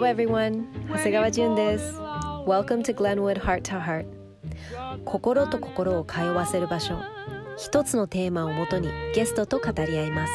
Hello everyone 長谷川淳です Welcome to Glenwood Heart to Heart 心と心を通わせる場所一つのテーマをもとにゲストと語り合います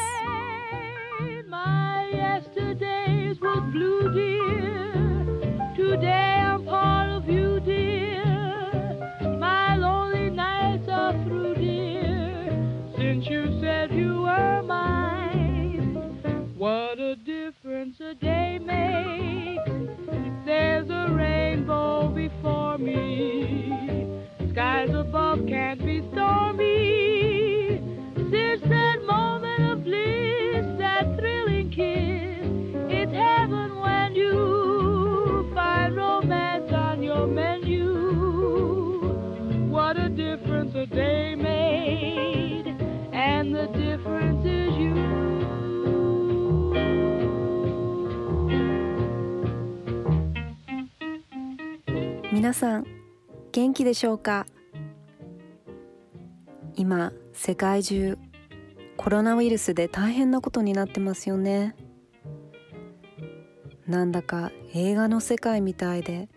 皆さん元気でしょうか？今世界中コロナウイルスで大変なことになってますよね。なんだか映画の世界みたいで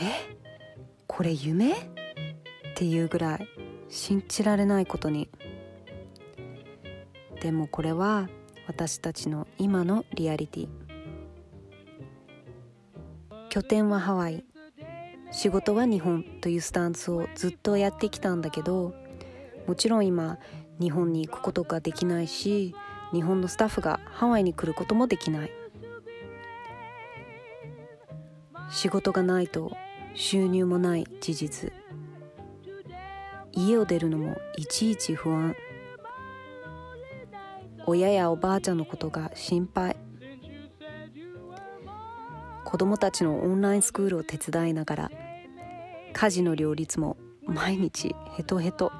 え？これ夢？っていうぐらい信じられないことに。でもこれは私たちの今のリアリティ。拠点はハワイ。仕事は日本というスタンスをずっとやってきたんだけどもちろん今日本に行くことができないし日本のスタッフがハワイに来ることもできない。仕事がないと収入もない事実。家を出るのもいちいち不安。親やおばあちゃんのことが心配。子供たちのオンラインスクールを手伝いながら家事の両立も毎日ヘトヘト。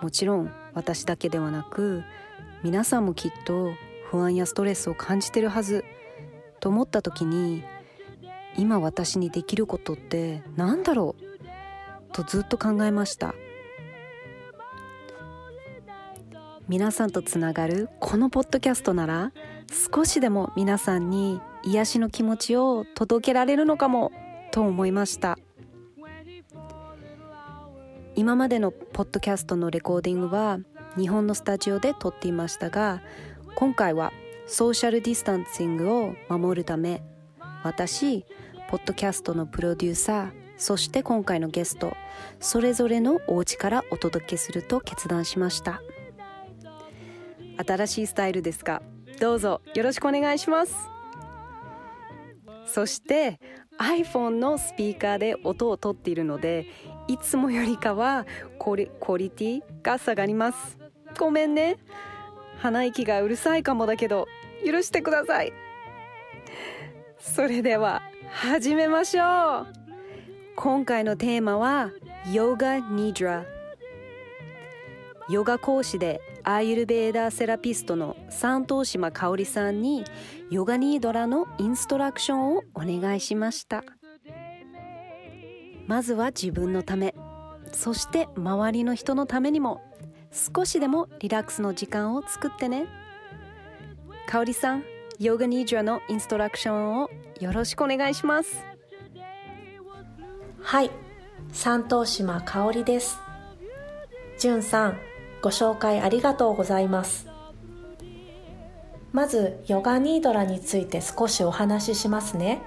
もちろん私だけではなく皆さんもきっと不安やストレスを感じてるはずと思った時に今私にできることって何だろうとずっと考えました。皆さんとつながるこのポッドキャストなら少しでも皆さんに癒しの気持ちを届けられるのかも。と思いました。今までのポッドキャストのレコーディングは日本のスタジオで撮っていましたが今回はソーシャルディスタンシングを守るため私ポッドキャストのプロデューサーそして今回のゲストそれぞれのお家からお届けすると決断しました。新しいスタイルですがどうぞよろしくお願いします。そして iPhone のスピーカーで音を取っているのでいつもよりかはクオリクオリティが下がります。ごめんね。鼻息がうるさいかもだけど許してください。それでは始めましょう。今回のテーマはヨガニドラ。ヨガ講師でアーユルベーダーセラピストの三東島香織さんにヨガニードラのインストラクションをお願いしました。まずは自分のためそして周りの人のためにも少しでもリラックスの時間を作ってね。香織さんヨガニードラのインストラクションをよろしくお願いします。はい三東島香織です。じゅんさんご紹介ありがとうございます。まずヨガニードラについて少しお話ししますね。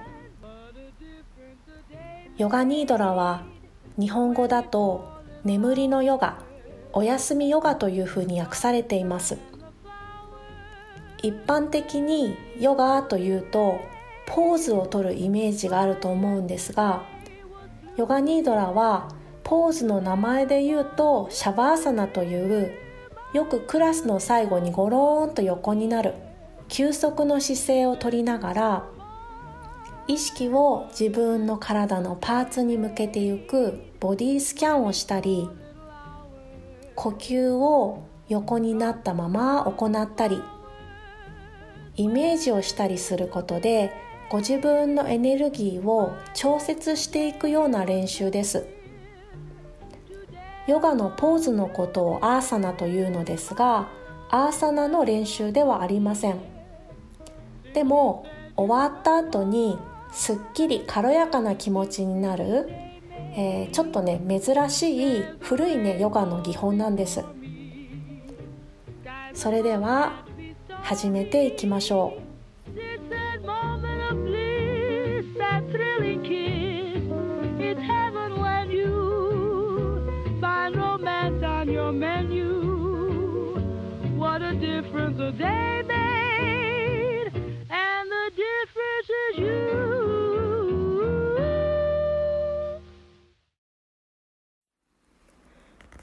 ヨガニードラは日本語だと眠りのヨガお休みヨガというふうに訳されています。一般的にヨガというとポーズをとるイメージがあると思うんですがヨガニードラはポーズの名前で言うとシャバーサナというよくクラスの最後にゴローンと横になる休息の姿勢をとりながら意識を自分の体のパーツに向けていくボディスキャンをしたり呼吸を横になったまま行ったりイメージをしたりすることでご自分のエネルギーを調節していくような練習です。ヨガのポーズのことをアーサナというのですがアーサナの練習ではありません。でも終わった後にすっきり軽やかな気持ちになる、えー、ちょっとね珍しい古いねヨガの技法なんです。それでは始めていきましょう。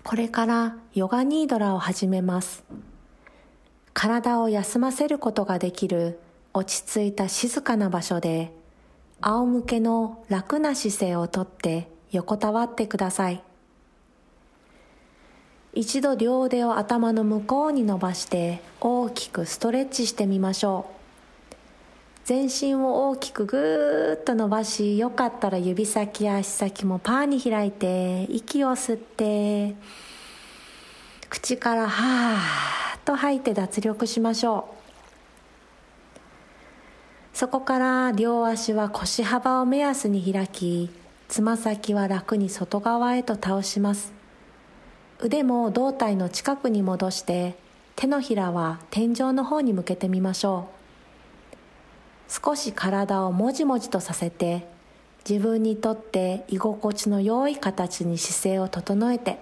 これからヨガニードラを始めます。体を休ませることができる落ち着いた静かな場所で仰向けの楽な姿勢をとって横たわってください。一度両腕を頭の向こうに伸ばして大きくストレッチしてみましょう。全身を大きくぐーっと伸ばしよかったら指先や足先もパーに開いて息を吸って口からはーっと吐いて脱力しましょうそこから両足は腰幅を目安に開きつま先は楽に外側へと倒します腕も胴体の近くに戻して手のひらは天井の方に向けてみましょう。少し体をもじもじとさせて自分にとって居心地の良い形に姿勢を整えて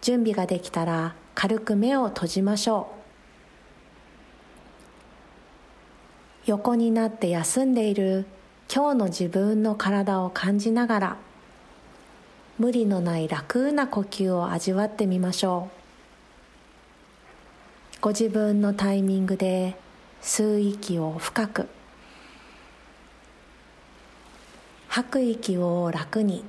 準備ができたら軽く目を閉じましょう。横になって休んでいる今日の自分の体を感じながら無理のない楽な呼吸を味わってみましょう。ご自分のタイミングで吸う息を深く。吐く息を楽に。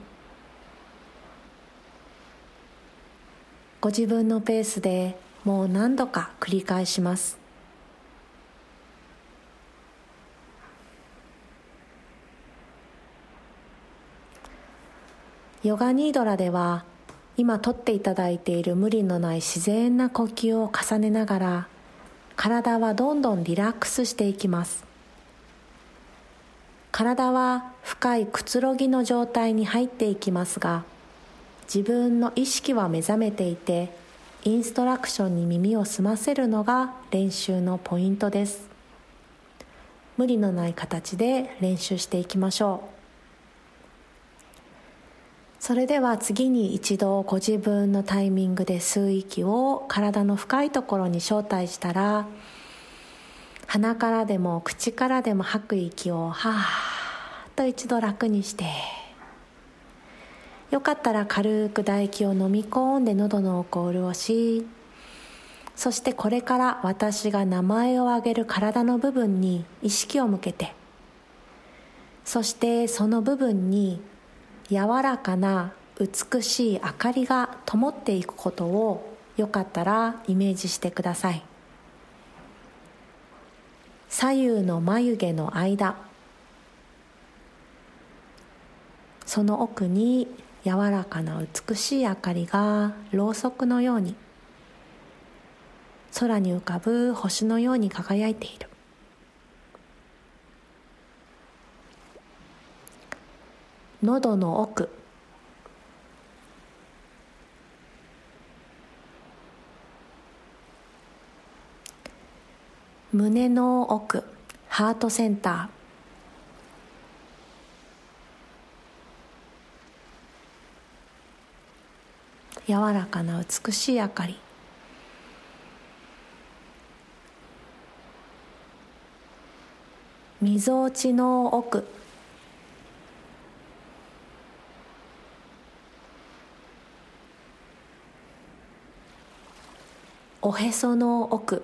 ご自分のペースでもう何度か繰り返します。ヨガニードラでは今とっていただいている無理のない自然な呼吸を重ねながら体はどんどんリラックスしていきます。体は深いくつろぎの状態に入っていきますが自分の意識は目覚めていてインストラクションに耳を澄ませるのが練習のポイントです。無理のない形で練習していきましょう。それでは次に一度ご自分のタイミングで吸う息を体の深いところに招待したら鼻からでも口からでも吐く息をはーっと一度楽にしてよかったら軽く唾液を飲み込んで喉の奥を潤しそしてこれから私が名前を挙げる体の部分に意識を向けてそしてその部分に柔らかな美しい明かりが灯っていくことをよかったらイメージしてください。左右の眉毛の間。その奥に柔らかな美しい明かりがろうそくのように空に浮かぶ星のように輝いている。喉の奥。胸の奥。ハートセンター。柔らかな美しい明かり。みぞおちの奥。おへその奥。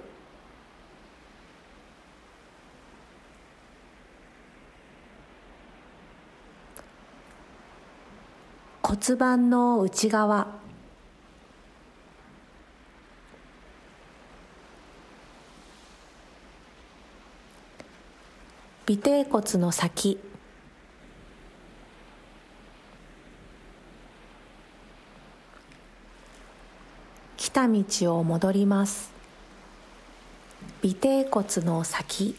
骨盤の内側。尾てい骨の先。た道を戻ります。尾てい骨の先。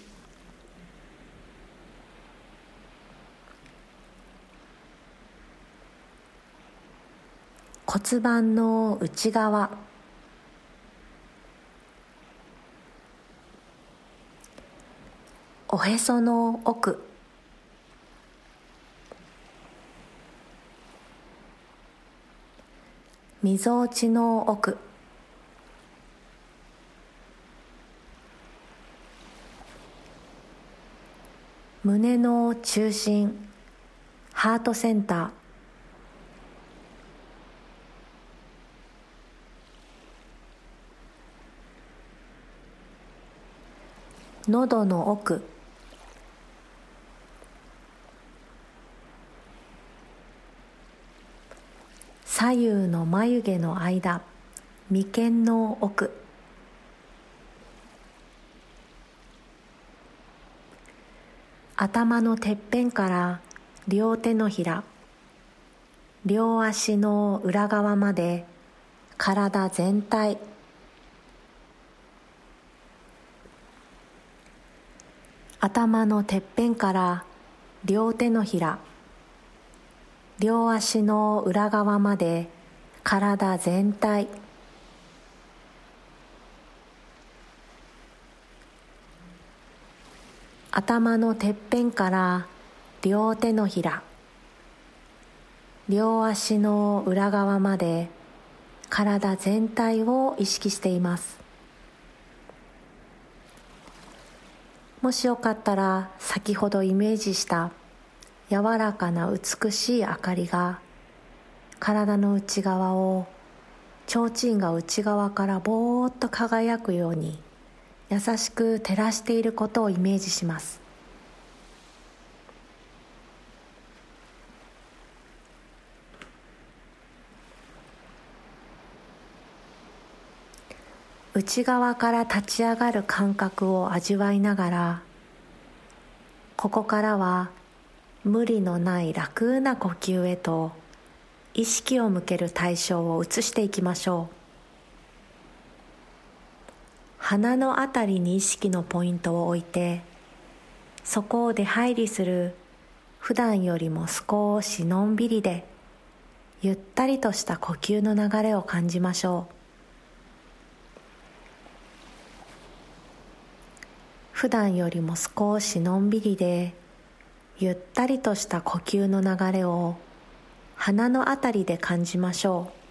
骨盤の内側。おへその奥。みぞおちの奥。胸の中心ハートセンター。喉の奥。左右の眉毛の間眉間の奥。頭のてっぺんから両手のひら両足の裏側まで体全体。頭のてっぺんから両手のひら両足の裏側まで体全体。頭のてっぺんから両手のひら両足の裏側まで体全体を意識しています。もしよかったら先ほどイメージした柔らかな美しい明かりが体の内側を提灯が内側からぼーっと輝くように優しく照らしていることをイメージします。内側から立ち上がる感覚を味わいながらここからは無理のない楽な呼吸へと意識を向ける対象を移していきましょう。鼻のあたりに意識のポイントを置いてそこを出入りする普段よりも少しのんびりでゆったりとした呼吸の流れを感じましょう。普段よりも少しのんびりでゆったりとした呼吸の流れを鼻のあたりで感じましょう。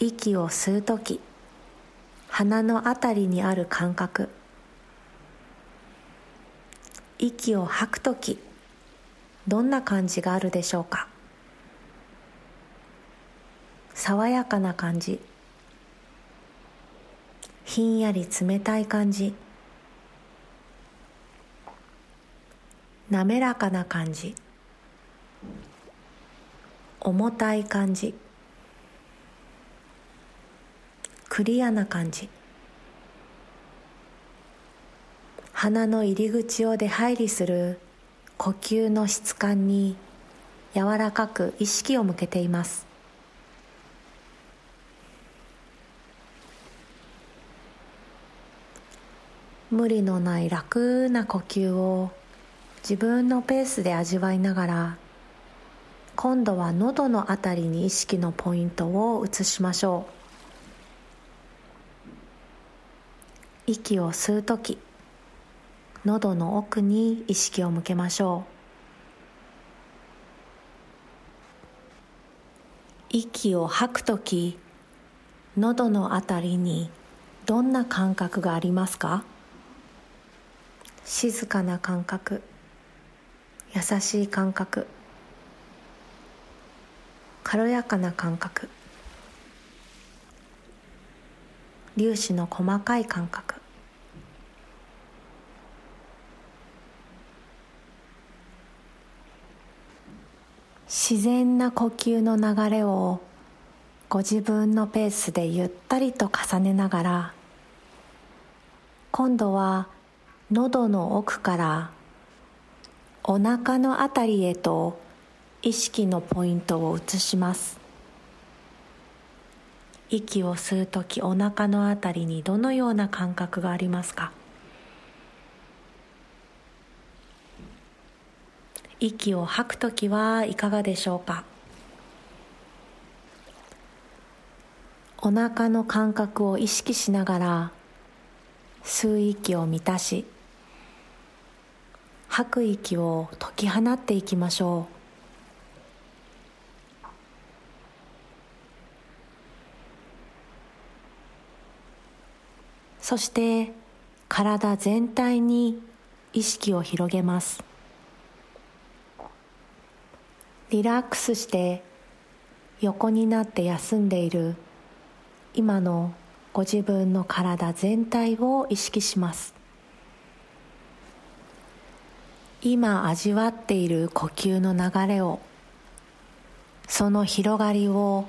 息を吸う時鼻のあたりにある感覚。息を吐く時どんな感じがあるでしょうか？爽やかな感じ。ひんやり冷たい感じ。滑らかな感じ。重たい感じ。クリアな感じ。鼻の入り口を出入りする呼吸の質感に柔らかく意識を向けています。無理のない楽な呼吸を自分のペースで味わいながら今度は喉のあたりに意識のポイントを移しましょう。息を吸う時喉の奥に意識を向けましょう。息を吐く時喉のあたりにどんな感覚がありますか？静かな感覚優しい感覚軽やかな感覚。粒子の細かい感覚。自然な呼吸の流れをご自分のペースでゆったりと重ねながら今度は喉の奥からお腹のあたりへと意識のポイントを移します。息を吸う時お腹のあたりにどのような感覚がありますか？息を吐く時はいかがでしょうか？お腹の感覚を意識しながら吸う息を満たし吐く息を解き放っていきましょう。そして体全体に意識を広げます。リラックスして横になって休んでいる今のご自分の体全体を意識します。今味わっている呼吸の流れをその広がりを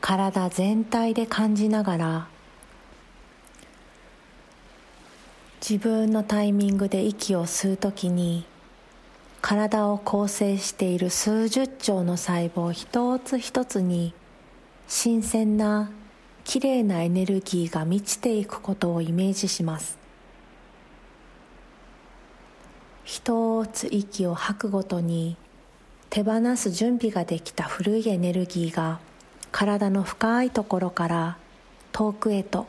体全体で感じながら自分のタイミングで息を吸うときに体を構成している数十兆の細胞一つ一つに新鮮なきれいなエネルギーが満ちていくことをイメージします。一つ息を吐くごとに手放す準備ができた古いエネルギーが体の深いところから遠くへと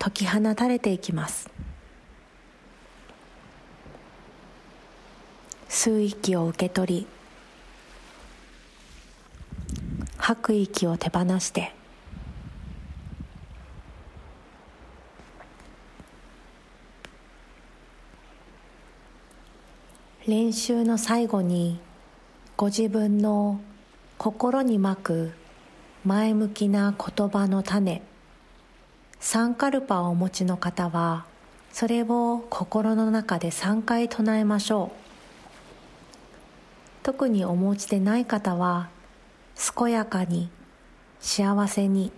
解き放たれていきます。吸う息を受け取り吐く息を手放して練習の最後にご自分の心にまく前向きな言葉の種サンカルパをお持ちの方はそれを心の中で3回唱えましょう。特にお持ちでない方は健やかに幸せに。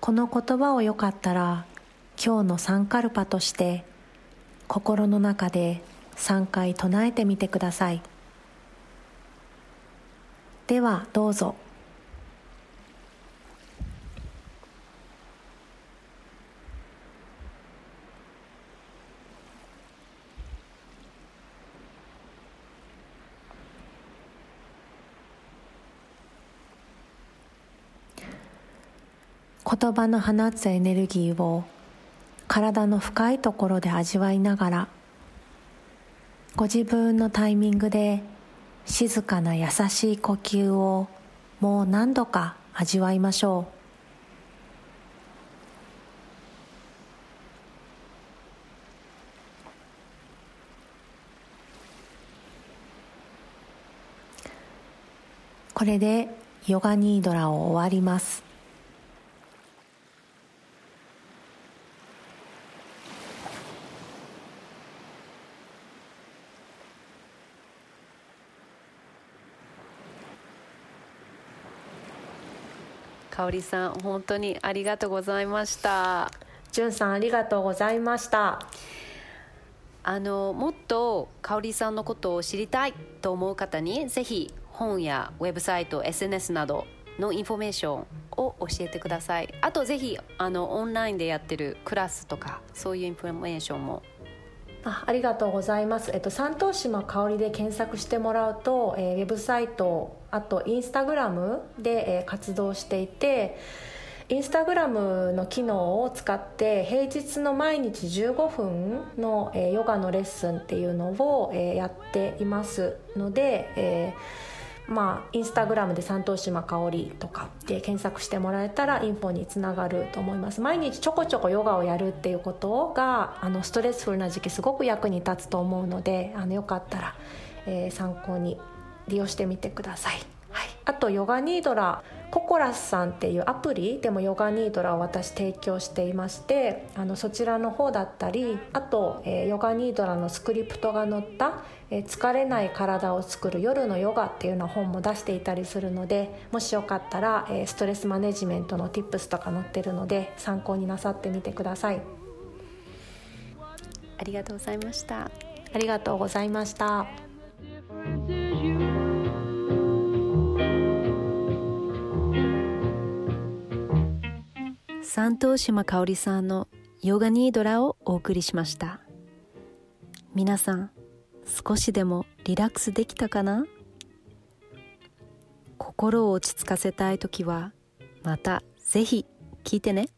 この言葉をよかったら今日のサンカルパとして心の中で3回唱えてみてください。ではどうぞ。言葉の放つエネルギーを体の深いところで味わいながらご自分のタイミングで静かな優しい呼吸をもう何度か味わいましょう。これでヨガニードラを終わります。香里さん本当にありがとうございました。じゅんさんありがとうございました。あのもっと香里さんのことを知りたいと思う方にぜひ本やウェブサイト SNS などのインフォメーションを教えてください。あとぜひあのオンラインでやってるクラスとかそういうインフォメーションもあありがとうございます、えっと、サントーシマ香で検索してもらうと、えー、ウェブサイトあとインスタグラムで、えー、活動していてインスタグラムの機能を使って平日の毎日15分の、えー、ヨガのレッスンっていうのを、えー、やっていますので、えーまあ、インスタグラムで三島島香りとかで検索してもらえたらインフォにつながると思います。毎日ちょこちょこヨガをやるっていうことがあのストレスフルな時期すごく役に立つと思うのであのよかったら、えー、参考に利用してみてください、はい、あとヨガニードラココラスさんっていうアプリでもヨガニードラを私提供していましてあのそちらの方だったりあと、えー、ヨガニードラのスクリプトが載った「えー、疲れない体を作る夜のヨガ」っていうの本も出していたりするのでもしよかったら、えー、ストレスマネジメントの Tips とか載ってるので参考になさってみてください。ありがとうございました。ありがとうございました。三島島香織さんのヨガニードラをお送りしました。皆さん少しでもリラックスできたかな心を落ち着かせたい時はまたぜひ聞いてね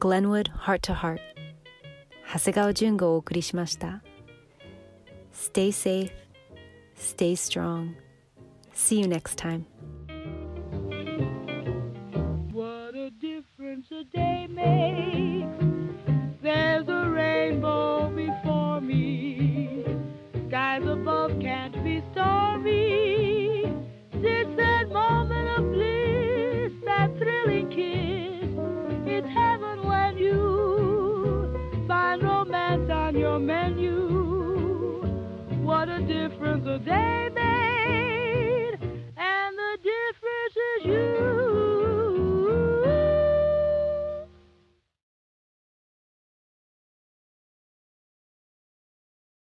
Glenwood Heart to Heart 長谷川淳がお送りしました Stay safe, stay strong. See you next time. What a difference a day makes. Menu. What a difference a day makes.